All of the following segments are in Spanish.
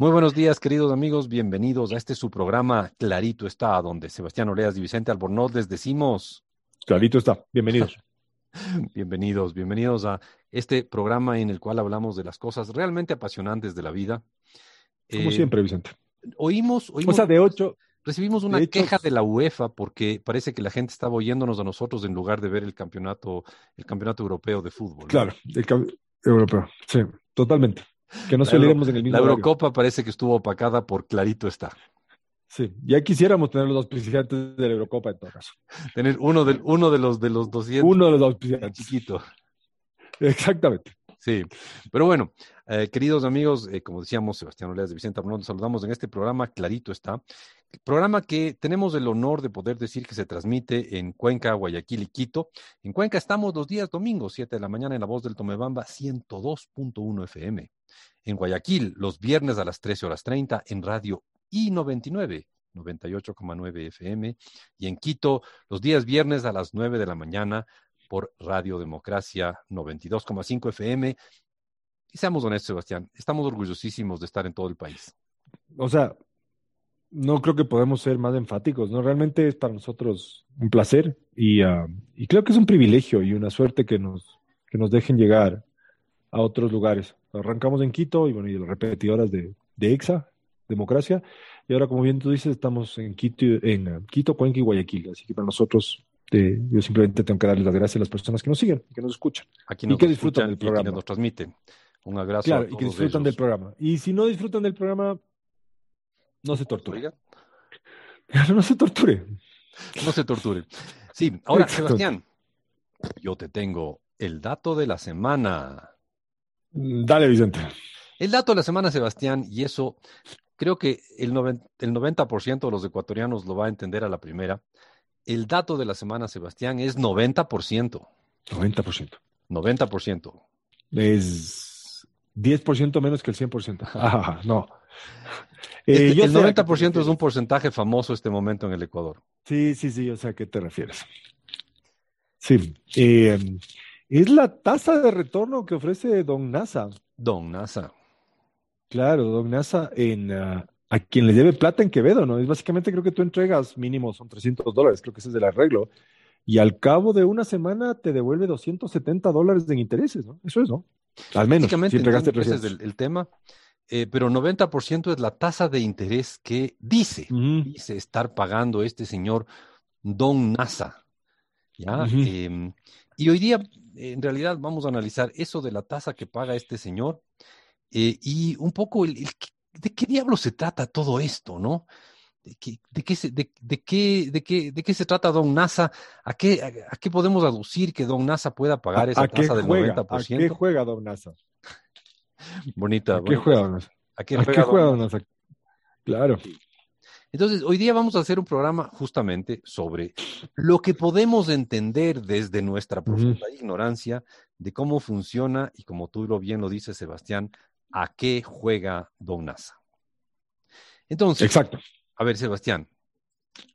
Muy buenos días, queridos amigos. Bienvenidos a este su programa Clarito está, donde Sebastián Oleas y Vicente Albornoz les decimos. Clarito está. Bienvenidos. bienvenidos, bienvenidos a este programa en el cual hablamos de las cosas realmente apasionantes de la vida. Como Eh, siempre, Vicente. Oímos, oímos O sea, de ocho, recibimos una de hecho, queja de la UEFA porque parece que la gente estaba oyéndonos a nosotros en lugar de ver el campeonato, el campeonato europeo de fútbol. ¿no? claro, el cam- europeo. Sí, totalmente. Que no olvidemos en el mismo La horario. Eurocopa parece que estuvo opacada por clarito está. Sí, ya quisiéramos tener los auspiciantes de la Eurocopa en todo caso. Tener uno de, uno de los de los 200 Uno de los auspiciantes. chiquito. Exactamente. Sí, pero bueno, eh, queridos amigos, eh, como decíamos, Sebastián Oleas de Vicente Arnold, saludamos en este programa, clarito está, programa que tenemos el honor de poder decir que se transmite en Cuenca, Guayaquil y Quito. En Cuenca estamos los días domingos, 7 de la mañana, en la voz del Tomebamba, 102.1 FM. En Guayaquil, los viernes a las 13 horas 30, en Radio I99, 98,9 FM. Y en Quito, los días viernes a las 9 de la mañana, por Radio Democracia 92,5 FM. Y seamos honestos, Sebastián, estamos orgullosísimos de estar en todo el país. O sea, no creo que podemos ser más enfáticos, ¿no? Realmente es para nosotros un placer y, ah, y creo que es un privilegio y una suerte que nos, que nos dejen llegar a otros lugares. Arrancamos en Quito y bueno, y las repetidoras de, de EXA, Democracia, y ahora, como bien tú dices, estamos en Quito, en ah, Quito, Cuenca y Guayaquil. Así que para nosotros, eh, yo simplemente tengo que darles las gracias a las personas que nos siguen y que nos escuchan. Aquí Y nos que escuchan disfrutan del y quienes programa. nos transmiten. Un abrazo Claro, a y que disfrutan del programa. Y si no disfrutan del programa, no se Claro, no se torture. No se torturen. Sí, ahora. Sebastián, yo te tengo el dato de la semana. Dale, Vicente. El dato de la semana, Sebastián, y eso creo que el, noven- el 90% de los ecuatorianos lo va a entender a la primera. El dato de la semana, Sebastián, es 90%. 90%. 90%. Es 10% menos que el 100%. Ah, no. Eh, Este- el sé a qué te 90% es un porcentaje famoso este momento en el Ecuador. Sí, sí, sí, yo sé a qué te refieres. Sí. eh, es la tasa de retorno que ofrece Don NASA. Don NASA. Claro, Don NASA en, ah, a quien le debe plata en Quevedo, ¿no? Es básicamente creo que tú entregas mínimo son 300 dólares, creo que ese es el arreglo. Y al cabo de una semana te devuelve 270 dólares en intereses, ¿no? Eso es, ¿no? Al menos, Básicamente si entregaste ese es 300. el, el tema, eh, pero 90% es la tasa de interés que dice, dice estar pagando este señor Don NASA. Em, y hoy día, en realidad, vamos a analizar eso de la tasa que paga este señor eh, y un poco el, de qué diablo se trata todo esto, ¿no? ¿De qué, de qué se, de, de qué, de qué, de qué se trata Don NASA? ¿A qué, a, a qué podemos aducir que Don NASA pueda pagar ¿A, esa tasa del juega? 90%? ¿A qué juega Don NASA? Bonita, ¿A qué bonita. juega Don NASA? ¿A qué ¿A juega qué? Don NASA? Claro. Entonces, hoy día vamos a hacer un programa justamente sobre lo que podemos entender desde nuestra profunda ignorancia de cómo funciona y como tú lo bien lo dices, Sebastián, a qué juega Don NASA. Entonces, Exacto. a ver, Sebastián,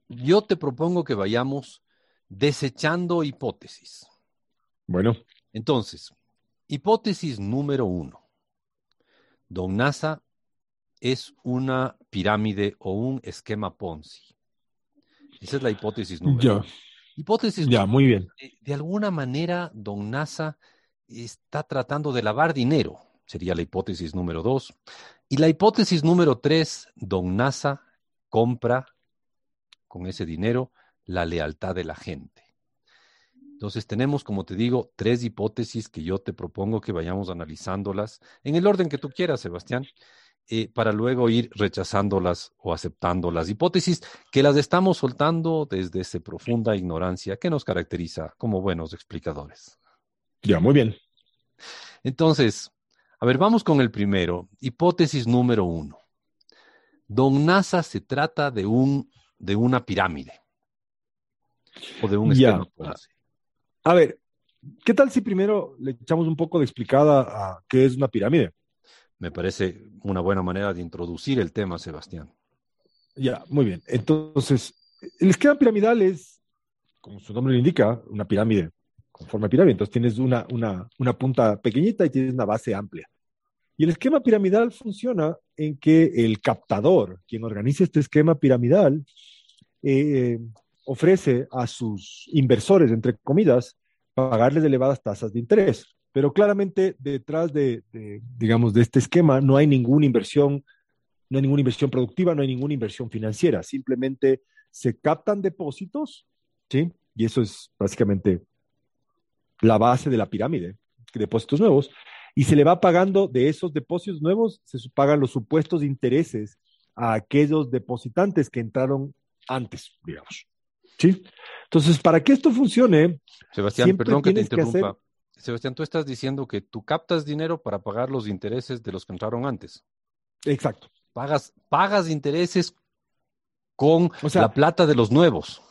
yo te propongo que vayamos desechando hipótesis. Bueno, Entonces, hipótesis número uno. Don NASA es una pirámide o un esquema Ponzi. Esa es la hipótesis número ya, uno. Hipótesis ya, muy bien. de, de alguna manera, Don NASA está tratando de lavar dinero, sería la hipótesis número dos. Y la hipótesis número tres, Don NASA compra con ese dinero la lealtad de la gente. Entonces tenemos, como te digo, tres hipótesis que yo te propongo que vayamos analizándolas en el orden que tú quieras, Sebastián, eh, para luego ir rechazándolas o aceptando las hipótesis que las estamos soltando desde esa profunda ignorancia que nos caracteriza como buenos explicadores. Ya, muy bien. Entonces, a ver, vamos con el primero. Hipótesis número uno. Don NASA se trata de un de una pirámide o de un Ya. A ver, ¿qué tal si primero le echamos un poco de explicada a qué es una pirámide? Me parece una buena manera de introducir el tema, Sebastián. Ya, muy bien. Entonces, el esquema piramidal es, como su nombre lo indica, una pirámide con forma de pirámide. Entonces tienes una, una, una punta pequeñita y tienes una base amplia. Y el esquema piramidal funciona en que el captador, quien organiza este esquema piramidal, eh, ofrece a sus inversores, entre comidas, pagarles elevadas tasas de interés. Pero claramente detrás de, de, digamos, de este esquema no hay ninguna inversión, no hay ninguna inversión productiva, no hay ninguna inversión financiera. Simplemente se captan depósitos, ¿sí? Y eso es básicamente la base de la pirámide, depósitos nuevos, y se le va pagando de esos depósitos nuevos, se pagan los supuestos intereses a aquellos depositantes que entraron antes, digamos. ¿Sí? Entonces, para que esto funcione, Sebastián, perdón que te interrumpa. Sebastián, tú estás diciendo que tú captas dinero para pagar los intereses de los que entraron antes. Exacto. Pagas, pagas intereses con la plata de los nuevos.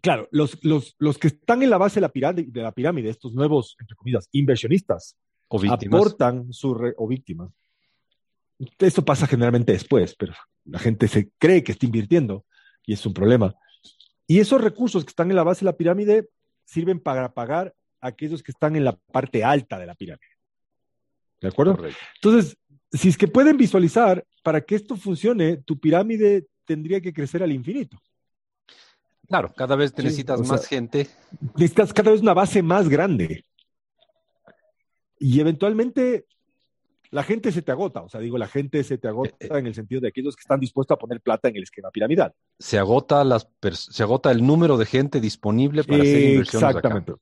Claro, los, los, los, que están en la base de la, pirámide, de la pirámide, estos nuevos, entre comillas, inversionistas, o víctimas. aportan su re, o víctimas. Esto pasa generalmente después, pero la gente se cree que está invirtiendo y es un problema. Y esos recursos que están en la base de la pirámide sirven para pagar aquellos que están en la parte alta de la pirámide. ¿De acuerdo? Correcto. Entonces, si es que pueden visualizar, para que esto funcione, tu pirámide tendría que crecer al infinito. Claro, cada vez te sí, necesitas más sea, gente. Necesitas cada vez una base más grande. Y eventualmente la gente se te agota, o sea, digo, la gente se te agota en el sentido de aquellos que están dispuestos a poner plata en el esquema piramidal. Se agota, las se agota el número de gente disponible para hacer inversiones Exactamente. Acá.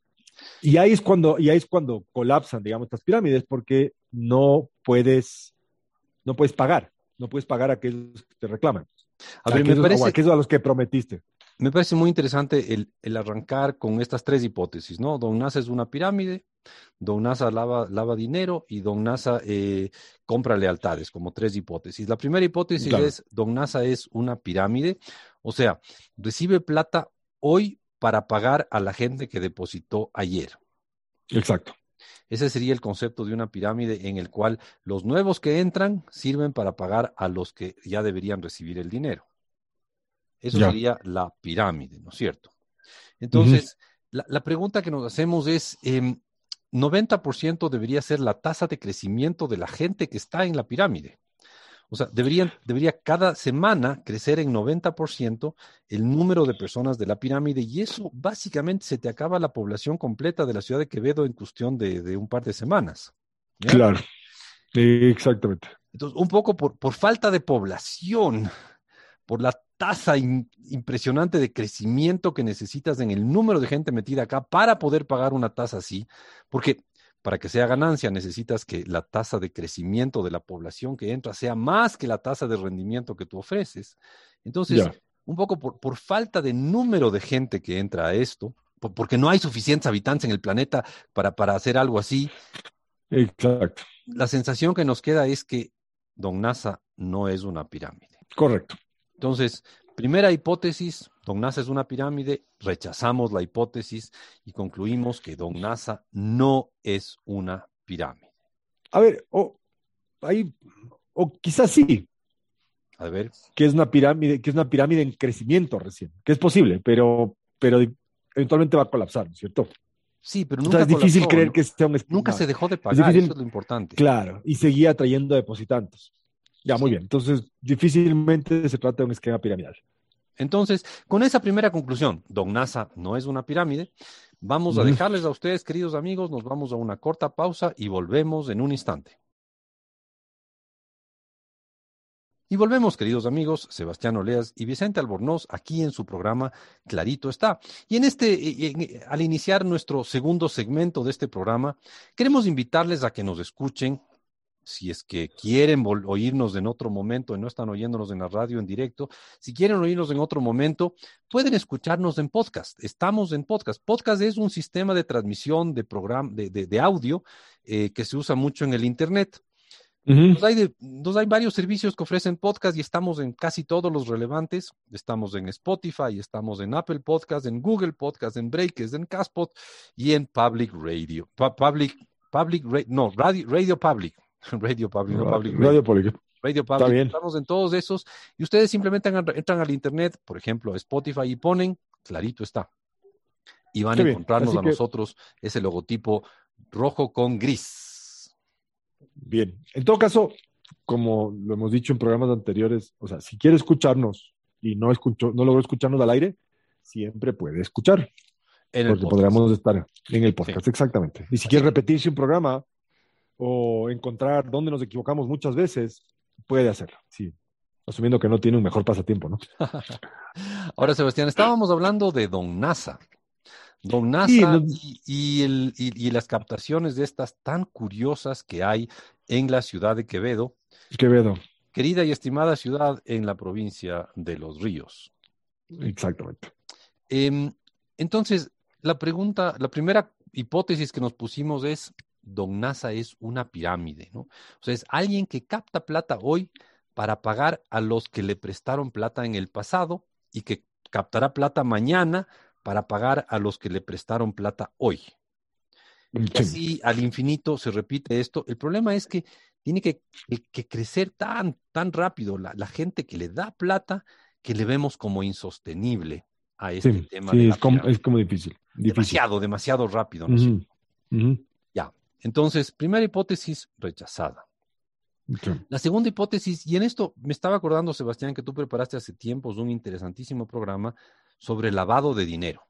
Y ahí es cuando, y ahí es cuando colapsan, digamos, estas pirámides, porque no puedes, no puedes pagar, no puedes pagar a aquellos que te reclaman. A ver, aquellos, me parece, o a aquellos a los que prometiste. Me parece muy interesante el, el arrancar con estas tres hipótesis, ¿no? Don Nasa es una pirámide, Don Nasa lava, lava dinero y Don Nasa eh, compra lealtades, como tres hipótesis. La primera hipótesis claro. es, Don Nasa es una pirámide, o sea, recibe plata hoy para pagar a la gente que depositó ayer. Exacto. Ese sería el concepto de una pirámide en el cual los nuevos que entran sirven para pagar a los que ya deberían recibir el dinero. Eso ya. sería la pirámide, ¿no es cierto? Entonces, uh -huh. la, la, pregunta que nos hacemos es, eh, 90% debería ser la tasa de crecimiento de la gente que está en la pirámide. O sea, deberían, debería cada semana crecer en 90% el número de personas de la pirámide y eso básicamente se te acaba la población completa de la ciudad de Quevedo en cuestión de, de un par de semanas. ¿ya? Claro, exactamente. Entonces, un poco por, por falta de población, por la tasa in, impresionante de crecimiento que necesitas en el número de gente metida acá para poder pagar una tasa así, porque para que sea ganancia necesitas que la tasa de crecimiento de la población que entra sea más que la tasa de rendimiento que tú ofreces. Entonces, yeah. un poco por, por, falta de número de gente que entra a esto, por, porque no hay suficientes habitantes en el planeta para, para hacer algo así. Exacto. La sensación que nos queda es que Don NASA no es una pirámide. Correcto. Entonces, primera hipótesis, Don NASA es una pirámide, rechazamos la hipótesis y concluimos que Don NASA no es una pirámide. A ver, o, quizás sí. A ver. Que es una pirámide, que es una pirámide en crecimiento recién, que es posible, pero, pero eventualmente va a colapsar, ¿cierto? Sí, pero nunca o sea, es difícil colapsó, creer que sea un Nunca se dejó de pagar, es difícil, eso es lo importante. Claro, y seguía trayendo depositantes. Ya, muy bien. Entonces, difícilmente se trata de un esquema piramidal. Entonces, con esa primera conclusión, Don NASA no es una pirámide, vamos a dejarles a ustedes, queridos amigos, nos vamos a una corta pausa y volvemos en un instante. Y volvemos, queridos amigos, Sebastián Oleas y Vicente Albornoz, aquí en su programa Clarito está. Y en este, en, al iniciar nuestro segundo segmento de este programa, queremos invitarles a que nos escuchen si es que quieren oírnos en otro momento y no están oyéndonos en la radio en directo, si quieren oírnos en otro momento, pueden escucharnos en podcast. Estamos en podcast. Podcast es un sistema de transmisión de, programa, de, de, de audio eh, que se usa mucho en el Internet. Uh -huh. entonces, hay de, hay varios servicios que ofrecen podcast y estamos en casi todos los relevantes. Estamos en Spotify, estamos en Apple Podcast, en Google Podcast, en Breakers, en Caspot y en Public Radio. Public, public, no, Radio, Radio Public. Radio Public, no Public Radio, Radio Public. Radio Public. Estamos en todos esos y ustedes simplemente entran al internet, por ejemplo, a Spotify y ponen, clarito está. Y van Qué a encontrarnos a que... nosotros ese logotipo rojo con gris. Bien. En todo caso, como lo hemos dicho en programas anteriores, o sea, si quiere escucharnos y no, escuchó, no logró escucharnos al aire, siempre puede escuchar. En el porque podcast. podríamos estar en el podcast, exactamente. Y si quiere repetirse un programa o encontrar dónde nos equivocamos muchas veces, puede hacerlo. Sí. Asumiendo que no tiene un mejor pasatiempo, ¿no? Ahora, Sebastián, estábamos hablando de Don NASA. Don NASA Sí, no- y, y el- y- y las captaciones de estas tan curiosas que hay en la ciudad de Quevedo, Quevedo. querida y estimada ciudad en la provincia de Los Ríos. Exactamente. Em, entonces, la pregunta, la primera hipótesis que nos pusimos es, Don NASA es una pirámide, ¿no? O sea, es alguien que capta plata hoy para pagar a los que le prestaron plata en el pasado y que captará plata mañana para pagar a los que le prestaron plata hoy. Y Sí. así al infinito se repite esto. El problema es que tiene que, crecer tan, tan rápido la, la gente que le da plata que le vemos como insostenible a este Sí, tema sí, de la es, como, es como difícil. difícil. Demasiado, demasiado rápido. ¿no. Ya. Entonces, primera hipótesis rechazada. La segunda hipótesis, y en esto me estaba acordando, Sebastián, que tú preparaste hace tiempos un interesantísimo programa sobre lavado de dinero.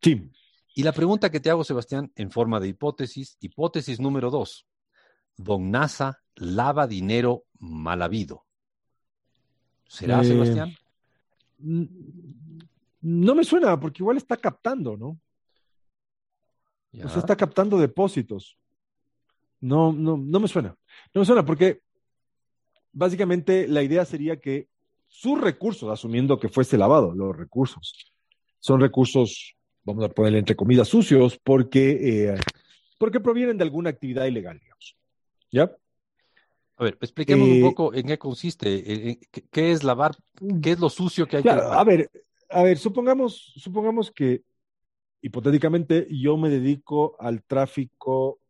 Sí. Y la pregunta que te hago, Sebastián, en forma de hipótesis, hipótesis número dos. Don NASA lava dinero mal habido. ¿Será, Eh, Sebastián? Mm, No me suena, porque igual está captando, ¿no? Ya. O sea, está captando depósitos. No, no, no me suena. No me suena porque básicamente la idea sería que sus recursos, asumiendo que fuese lavado, los recursos, son recursos, vamos a ponerle entre comillas, sucios, porque, eh, porque provienen de alguna actividad ilegal, digamos. ¿Ya? A ver, expliquemos Eh, un poco en qué consiste, en- qué- qué es lavar, qué es lo sucio que hay Claro, que a lavar. ver, a ver, supongamos, supongamos que hipotéticamente yo me dedico al tráfico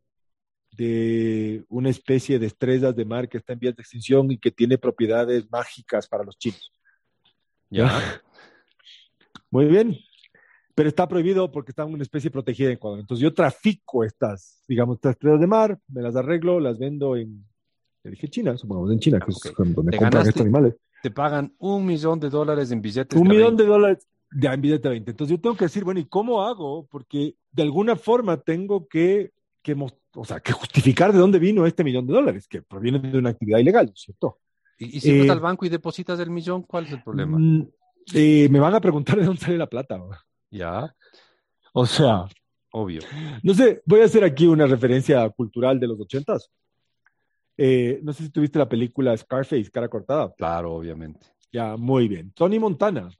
de una especie de estrellas de mar que está en vías de extinción y que tiene propiedades mágicas para los chinos. Ya. Muy bien, pero está prohibido porque está en una especie protegida en Ecuador. Entonces yo trafico estas, digamos, estas estrellas de mar, me las arreglo, las vendo en, le dije China, supongamos en China, que Ok. es donde Te compran estos animales. Te pagan un millón de dólares en billetes. Un de millón 20. de dólares ya en billete de 20. Entonces yo tengo que decir, bueno, ¿y cómo hago? Porque de alguna forma tengo que, que, mos- o sea, que justificar de dónde vino este millón de dólares, que proviene de una actividad ilegal, ¿no es ¿cierto? Y, y si vas Eh, al banco y depositas el millón, ¿cuál es el problema? Mm, eh, me van a preguntar de dónde sale la plata. ¿no? Ya, O sea, obvio. no sé, voy a hacer aquí una referencia cultural de los ochentas. Eh, no sé si tuviste la película Scarface, cara cortada. Claro, obviamente. Ya, muy bien. Tony Montana.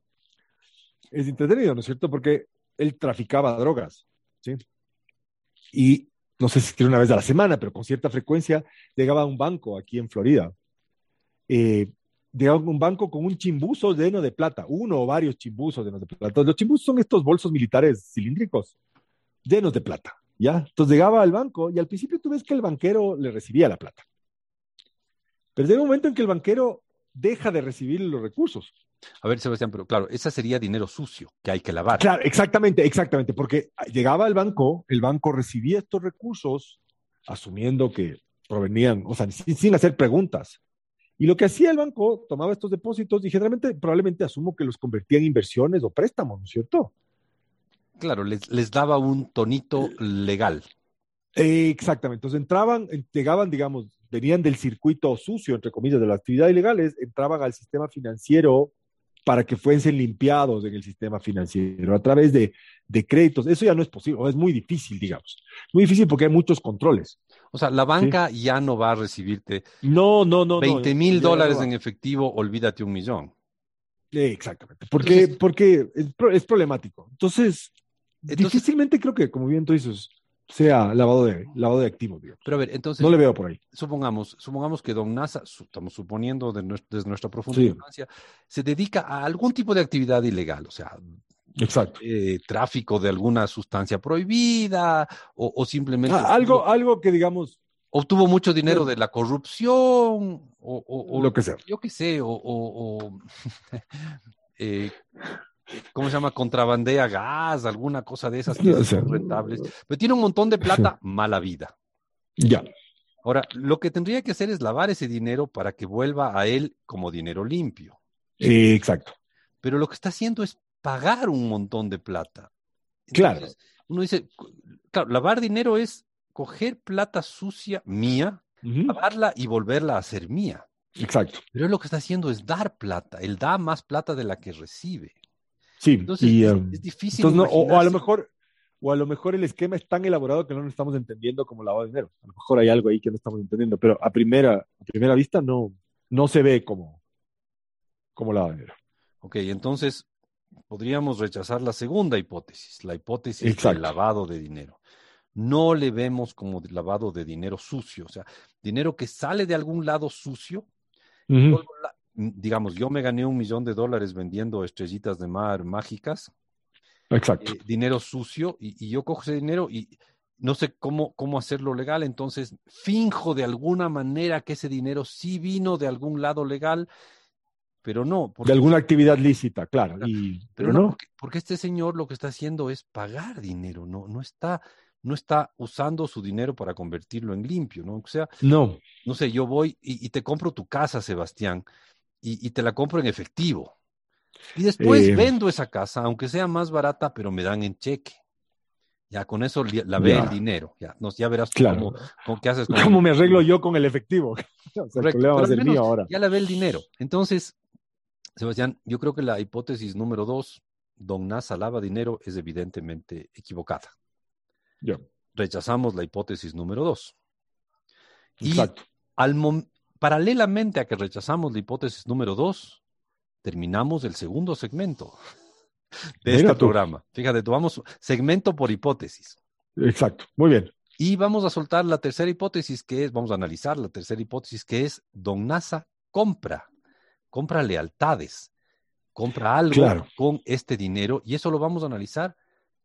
Es entretenido, ¿no es cierto? Porque él traficaba drogas, ¿sí? Y no sé si era una vez a la semana, pero con cierta frecuencia llegaba a un banco aquí en Florida. Eh, llegaba a un banco con un chimbuzo lleno de plata, uno o varios chimbuzos llenos de plata. Los chimbuzos son estos bolsos militares cilíndricos, llenos de plata, ¿ya? Entonces llegaba al banco y al principio tú ves que el banquero le recibía la plata. Pero llega un momento en que el banquero deja de recibir los recursos. A ver, Sebastián, pero claro, esa sería dinero sucio que hay que lavar. Claro, exactamente, exactamente, porque llegaba al banco, el banco recibía estos recursos, asumiendo que provenían, o sea, sin, sin hacer preguntas. Y lo que hacía el banco, tomaba estos depósitos y generalmente, probablemente asumo que los convertía en inversiones o préstamos, ¿no es cierto? Claro, les, les daba un tonito legal. Eh, exactamente, entonces entraban, llegaban, digamos, venían del circuito sucio, entre comillas, de las actividades ilegales, entraban al sistema financiero para que fuesen limpiados en el sistema financiero a través de, de créditos. Eso ya no es posible, o es muy difícil, digamos. Muy difícil porque hay muchos controles. O sea, la banca ya no va a recibirte No, no, no. no, 20 mil dólares no en efectivo, olvídate un millón. Eh, exactamente, porque, Entonces- porque es, pro- es problemático. Entonces, Entonces- difícilmente creo que, como bien tú dices, sea lavado de, lavado de activos, digamos. Pero a ver, entonces, No le veo por ahí. supongamos, supongamos que Don NASA, estamos suponiendo de desde nuestra profunda Sí. ignorancia, se dedica a algún tipo de actividad ilegal, o sea, Exacto. eh, tráfico de alguna sustancia prohibida o, o simplemente Ah, algo, algo que digamos, obtuvo mucho dinero Bueno. de la corrupción o, o- o- lo que sea. yo qué sé, o, eh, ¿cómo se llama? Contrabandea gas, alguna cosa de esas que son rentables. Pero tiene un montón de plata, mala vida. Ya. Ahora, lo que tendría que hacer es lavar ese dinero para que vuelva a él como dinero limpio. Sí, exacto. Pero lo que está haciendo es pagar un montón de plata. claro. Uno dice, claro, lavar dinero es coger plata sucia mía, lavarla y volverla a ser mía. Exacto. Pero él lo que está haciendo es dar plata. Él da más plata de la que recibe. Sí, Entonces, y, es, um, es difícil. entonces no- o, o a lo mejor, o a lo mejor el esquema es tan elaborado que no lo estamos entendiendo como lavado de dinero. A lo mejor hay algo ahí que no estamos entendiendo, pero a primera, a primera vista no, no se ve como, como lavado de dinero. Ok, entonces podríamos rechazar la segunda hipótesis, la hipótesis Exacto. del lavado de dinero. No le vemos como lavado de dinero sucio, o sea, dinero que sale de algún lado sucio. Vuelvo la- digamos, yo me gané un millón de dólares vendiendo estrellitas de mar mágicas, Exacto. eh, dinero sucio, y, y yo cojo ese dinero y no sé cómo, cómo hacerlo legal, entonces finjo de alguna manera que ese dinero sí vino de algún lado legal, pero no. de alguna actividad lícita, claro. Y, Pero pero no, no. porque, porque este señor lo que está haciendo es pagar dinero, no, no está, no está usando su dinero para convertirlo en limpio, ¿no? O sea, No. no sé, yo voy y, y te compro tu casa, Sebastián, y, y te la compro en efectivo. Y después Eh. vendo esa casa, aunque sea más barata, pero me dan en cheque. Ya con eso lavé Ya. el dinero. Ya, no, ya verás Claro. cómo, cómo- qué haces con el ¿Cómo me arreglo yo con el efectivo? O sea, el Correcto, problema al mío ahora. Ya lavé el dinero. Entonces, Sebastián, yo creo que la hipótesis número dos, Don Nasa lava dinero, es evidentemente equivocada. Ya, Rechazamos la hipótesis número dos. Y Exacto. al mom- paralelamente a que rechazamos la hipótesis número dos, terminamos el segundo segmento de Mira este tú. programa. Fíjate, tomamos segmento por hipótesis. Exacto. Muy bien. Y vamos a soltar la tercera hipótesis, que es, vamos a analizar la tercera hipótesis, que es Don Nasa compra, compra lealtades, compra algo Claro. con este dinero, y eso lo vamos a analizar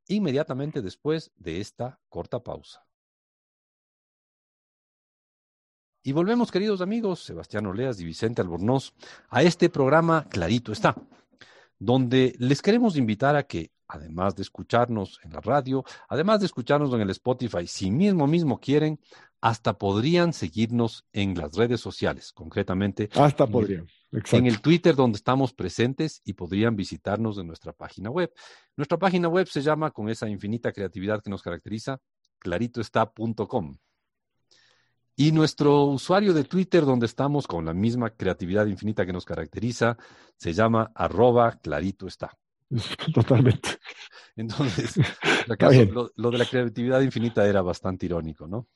inmediatamente después de esta corta pausa. Y volvemos, queridos amigos, Sebastián Oleas y Vicente Albornoz, a este programa Clarito está, donde les queremos invitar a que, además de escucharnos en la radio, además de escucharnos en el Spotify, si mismo mismo quieren, hasta podrían seguirnos en las redes sociales, concretamente Hasta En el- podría. Exacto. en el Twitter donde estamos presentes y podrían visitarnos en nuestra página web. Nuestra página web se llama, con esa infinita creatividad que nos caracteriza, claritoestá.com. Y nuestro usuario de Twitter donde estamos con la misma creatividad infinita que nos caracteriza, se llama arroba claritoestá. Totalmente. Entonces, acaso, lo, lo de la creatividad infinita era bastante irónico, ¿no?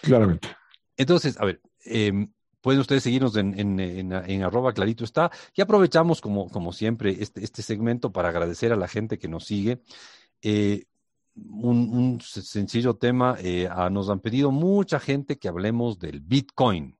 Claramente. Entonces, a ver, eh, pueden ustedes seguirnos en, en, en, en arroba clarito está. Y aprovechamos, como, como siempre, este, este segmento para agradecer a la gente que nos sigue. Eh, un, sencillo tema, eh, ah, nos han pedido mucha gente que hablemos del Bitcoin.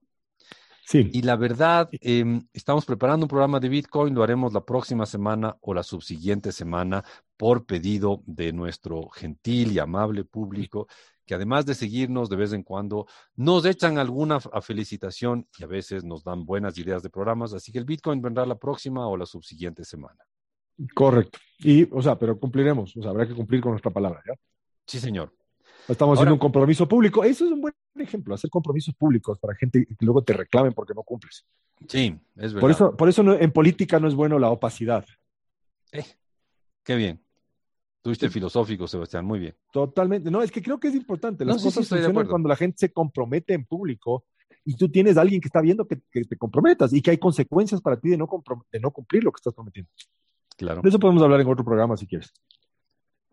Sí. Y la verdad, eh, estamos preparando un programa de Bitcoin, lo haremos la próxima semana o la subsiguiente semana por pedido de nuestro gentil y amable público, que además de seguirnos de vez en cuando, nos echan alguna a felicitación y a veces nos dan buenas ideas de programas. Así que el Bitcoin vendrá la próxima o la subsiguiente semana. Correcto. Y, o sea, pero cumpliremos. O sea, habrá que cumplir con nuestra palabra, ¿ya? Sí, señor. Estamos Ahora- haciendo un compromiso público. Eso es un buen ejemplo, hacer compromisos públicos para gente que luego te reclamen porque no cumples. Sí, es verdad. Por eso, por eso no- en política no es bueno la opacidad. Eh, qué bien. Tuviste filosófico, Sebastián, muy bien. Totalmente. No, es que creo que es importante. Las No, sí, sí, cosas funcionan cuando la gente se compromete en público y tú tienes a alguien que está viendo que, que te comprometas y que hay consecuencias para ti de no, de no cumplir lo que estás prometiendo. Claro. De eso podemos hablar en otro programa si quieres.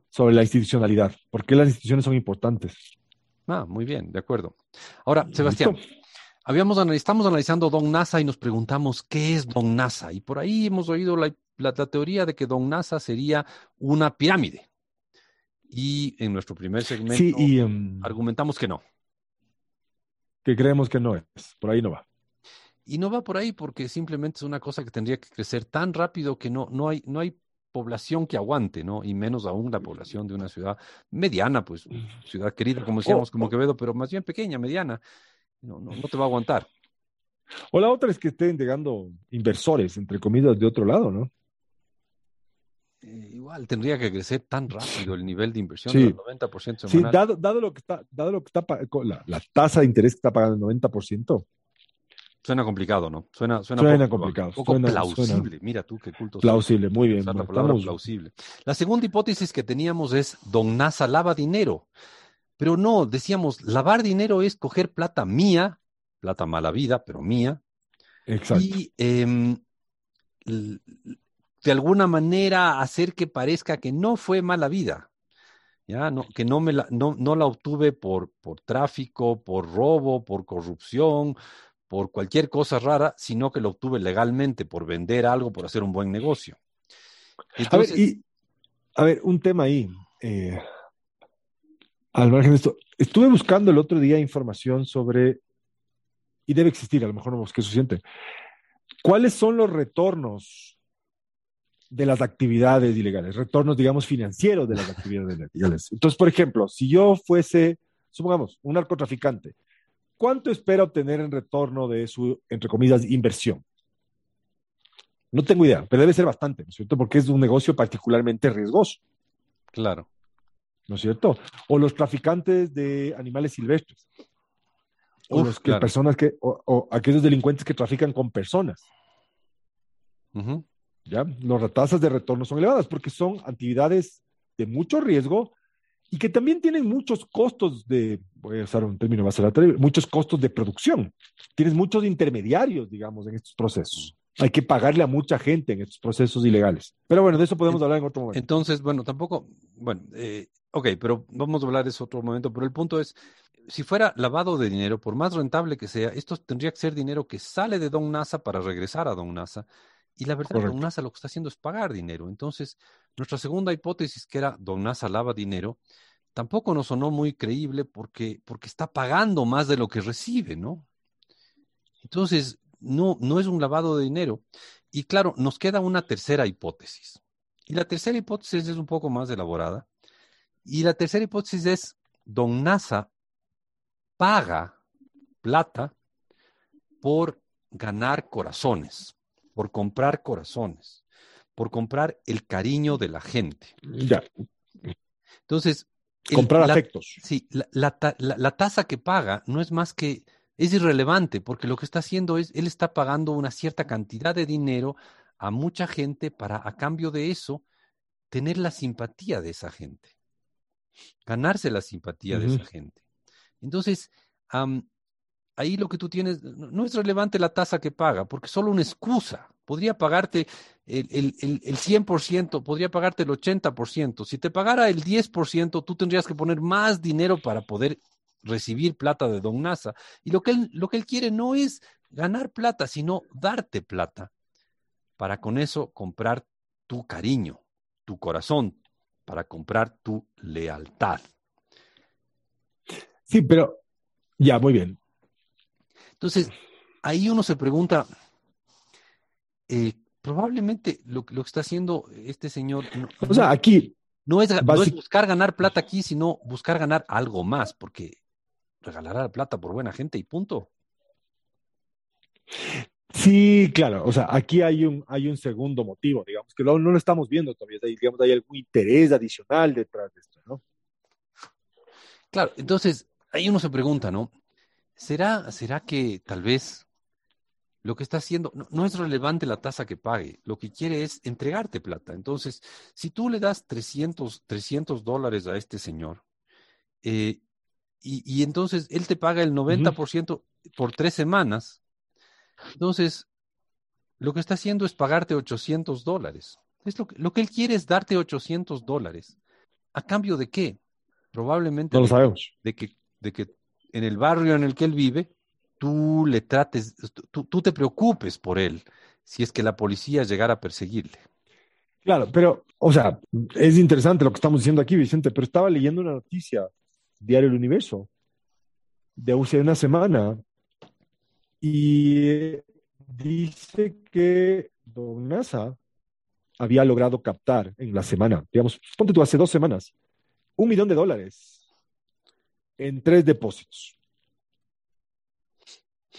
Sobre la institucionalidad. ¿Por qué las instituciones son importantes? Ah, muy bien, de acuerdo. Ahora, Sebastián, ¿Listo? habíamos analiz- estamos analizando Don NASA y nos preguntamos qué es Don NASA. Y por ahí hemos oído la, la- la teoría de que Don NASA sería una pirámide. Y en nuestro primer segmento Sí, y um, argumentamos que no. que creemos que no es. Por ahí no va. Y no va por ahí porque simplemente es una cosa que tendría que crecer tan rápido que no, no, hay, no hay población que aguante, ¿no? Y menos aún la población de una ciudad mediana, pues, ciudad querida, como decíamos, Oh, como. Quevedo, pero más bien pequeña, mediana. No, no, no te va a aguantar. O la otra es que estén llegando inversores, entre comillas, de otro lado, ¿no? eh, igual tendría que crecer tan rápido el nivel de inversión Sí. del 90% Sí, semanal. dado, dado lo que está, dado lo que está la, la tasa de interés que está pagando el 90%, Suena complicado, ¿no? Suena, suena, Suena poco, complicado, Poco suena- plausible. Mira tú qué culto. plausible, muy bien. la bueno, palabra estamos- plausible. La segunda hipótesis que teníamos es Don NASA lava dinero. Pero no, decíamos, lavar dinero es coger plata mía, plata mala vida, pero mía, exacto. y em, de alguna manera hacer que parezca que no fue mala vida. Ya, no, que no, me la, no, no la obtuve por, por tráfico, por robo, por corrupción, por cualquier cosa rara, sino que lo obtuve legalmente por vender algo, por hacer un buen negocio. A ver, Entonces, y, a ver, un tema ahí. eh, al margen de esto, estuve buscando el otro día información sobre, y debe existir, a lo mejor no busqué suficiente. ¿Cuáles son los retornos de las actividades ilegales? Retornos, digamos, financieros de las actividades ilegales. Entonces, por ejemplo, si yo fuese, supongamos, un narcotraficante, ¿cuánto espera obtener en retorno de su, entre comillas, inversión? No tengo idea, pero debe ser bastante, ¿no es cierto? Porque es un negocio particularmente riesgoso, claro. ¿no es cierto? O los traficantes de animales silvestres. O Uf, los que, claro. personas que, o, o aquellos delincuentes que trafican con personas. ¿ya? Las tasas de retorno son elevadas porque son actividades de mucho riesgo y que también tienen muchos costos de, voy a usar un término más aleatorio, muchos costos de producción. Tienes muchos intermediarios, digamos, en estos procesos. Hay que pagarle a mucha gente en estos procesos ilegales. Pero bueno, de eso podemos hablar en otro momento. Entonces, bueno, tampoco, bueno, eh, ok, pero vamos a hablar de eso otro momento, pero el punto es, si fuera lavado de dinero, por más rentable que sea, esto tendría que ser dinero que sale de Don NASA para regresar a Don NASA. Y la verdad, Correcto. Don NASA lo que está haciendo es pagar dinero. Entonces, nuestra segunda hipótesis, que era Don NASA lava dinero, tampoco nos sonó muy creíble porque, porque está pagando más de lo que recibe, ¿no? Entonces, no, no es un lavado de dinero. Y claro, nos queda una tercera hipótesis. Y la tercera hipótesis es un poco más elaborada. Y la tercera hipótesis es, Don NASA paga plata por ganar corazones, por comprar corazones, por comprar el cariño de la gente. Ya, Entonces, el- comprar la- afectos. Sí, la, la la- tasa que paga no es más que, es irrelevante, porque lo que está haciendo es, él está pagando una cierta cantidad de dinero a mucha gente para, a cambio de eso, tener la simpatía de esa gente, ganarse la simpatía de esa gente. Entonces, ahí lo que tú tienes, no, no es relevante la tasa que paga, porque es solo una excusa. Podría pagarte el, el, el, el 100%, podría pagarte el 80%. Si te pagara el 10%, tú tendrías que poner más dinero para poder recibir plata de Don NASA. Y lo que él, lo que él quiere no es ganar plata, sino darte plata para con eso comprar tu cariño, tu corazón, para comprar tu lealtad. Sí, pero ya, muy bien. Entonces, ahí uno se pregunta, eh, probablemente lo, lo que está haciendo este señor no, O sea, aquí, no es, no es buscar ganar plata aquí, sino buscar ganar algo más, porque regalará la plata por buena gente y punto. sí, claro, o sea, aquí hay un, hay un segundo motivo, digamos, que no, no lo estamos viendo todavía, hay, digamos, hay algún interés adicional detrás de esto, ¿no? Claro, entonces ahí uno se pregunta, ¿no? ¿Será, será que tal vez lo que está haciendo no, no es relevante la tasa que pague? Lo que quiere es entregarte plata. Entonces, si tú le das 300, 300 dólares a este señor, eh, y, y entonces él te paga el 90% por tres semanas, entonces lo que está haciendo es pagarte 800 dólares. Es lo, que, lo que él quiere es darte 800 dólares. ¿A cambio de qué? Probablemente No lo de- sabemos. de que, de que en el barrio en el que él vive, tú le trates, tú, tú te preocupes por él si es que la policía llegara a perseguirle. Claro, pero, o sea, es interesante lo que estamos diciendo aquí, Vicente, pero estaba leyendo una noticia, Diario El Universo, de hace una semana, y dice que Don NASA había logrado captar en la semana, digamos, ponte tú hace dos semanas, un millón de dólares en tres depósitos,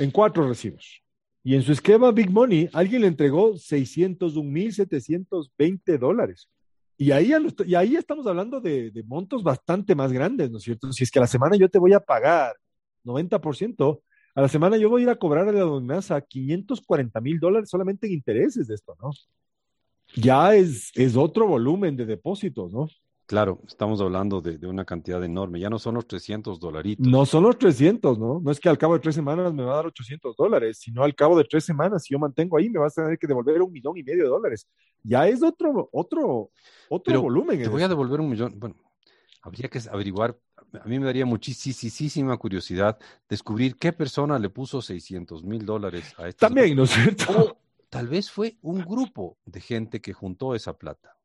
en cuatro recibos. Y en su esquema Big Money, alguien le entregó 601.720 dólares. Y ahí, y ahí estamos hablando de, de, montos bastante más grandes, ¿no es cierto? Si es que a la semana yo te voy a pagar 90%, a la semana yo voy a ir a cobrar a la donanza 540 mil dólares solamente en intereses de esto, ¿no? Ya es, es otro volumen de depósitos, ¿no? Claro, estamos hablando de, de, una cantidad enorme. Ya no son los 300 dolaritos. No son los 300, ¿no? No es que al cabo de tres semanas me va a dar 800 dólares, sino al cabo de tres semanas, si yo mantengo ahí, me vas a tener que devolver un millón y medio de dólares. Ya es otro, otro, otro Pero volumen. Te voy a devolver un millón. Bueno, habría que averiguar. A mí me daría muchísima curiosidad descubrir qué persona le puso 600 mil dólares a este. También, ¿no es cierto? O tal vez fue un grupo de gente que juntó esa plata.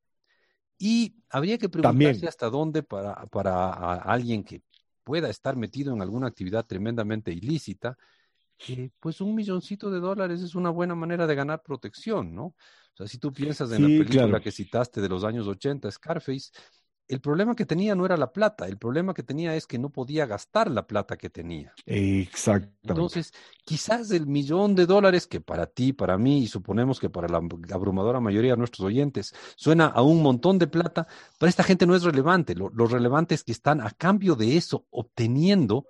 Y habría que preguntarse También. hasta dónde para, para alguien que pueda estar metido en alguna actividad tremendamente ilícita, eh, pues un milloncito de dólares es una buena manera de ganar protección, ¿no? O sea, si tú piensas en Sí, la película claro. que citaste de los años 80, Scarface, el problema que tenía no era la plata, el problema que tenía es que no podía gastar la plata que tenía. Exactamente. Entonces, quizás el millón de dólares que para ti, para mí y suponemos que para la abrumadora mayoría de nuestros oyentes suena a un montón de plata, para esta gente no es relevante. Lo, lo relevante es que están a cambio de eso obteniendo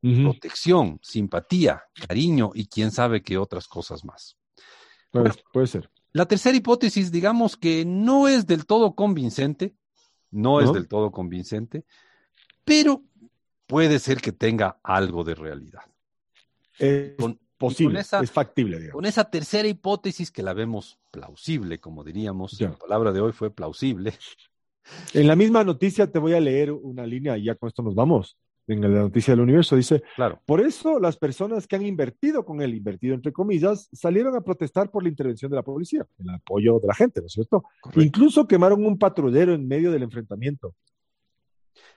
protección, simpatía, cariño y quién sabe qué otras cosas más. Puede ser. La tercera hipótesis, digamos que no es del todo convincente, no es del todo convincente, pero puede ser que tenga algo de realidad. Es Con- posible, con esa- es factible, digamos. Con esa tercera hipótesis que la vemos plausible, como diríamos, la palabra de hoy fue plausible. En la misma noticia te voy a leer una línea y ya con esto nos vamos. En la noticia del universo dice, Claro, por eso las personas que han invertido con él, invertido entre comillas, salieron a protestar por la intervención de la policía, el apoyo de la gente, ¿no es cierto? correcto. Incluso quemaron un patrullero en medio del enfrentamiento.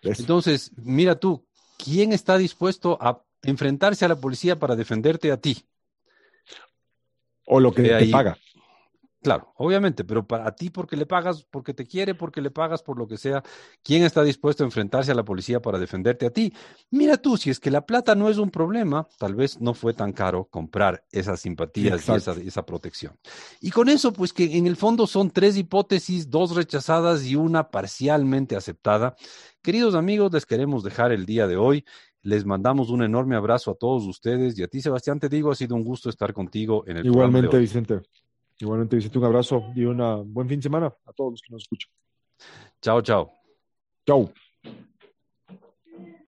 Entonces, mira tú, ¿quién está dispuesto a enfrentarse a la policía para defenderte a ti? o lo que de te ahí- paga. Claro, obviamente, pero para ti porque le pagas, porque te quiere, porque le pagas por lo que sea, ¿quién está dispuesto a enfrentarse a la policía para defenderte a ti? Mira tú, si es que la plata no es un problema, tal vez no fue tan caro comprar esas simpatías y esa, esa protección. Y con eso, pues que en el fondo son tres hipótesis, dos rechazadas y una parcialmente aceptada. Queridos amigos, les queremos dejar el día de hoy. Les mandamos un enorme abrazo a todos ustedes y a ti, Sebastián, te digo, ha sido un gusto estar contigo en el programa de Igualmente, hoy. Vicente. Igualmente, Vicente, un abrazo y un buen fin de semana a todos los que nos escuchan. Chao, chao. Chau.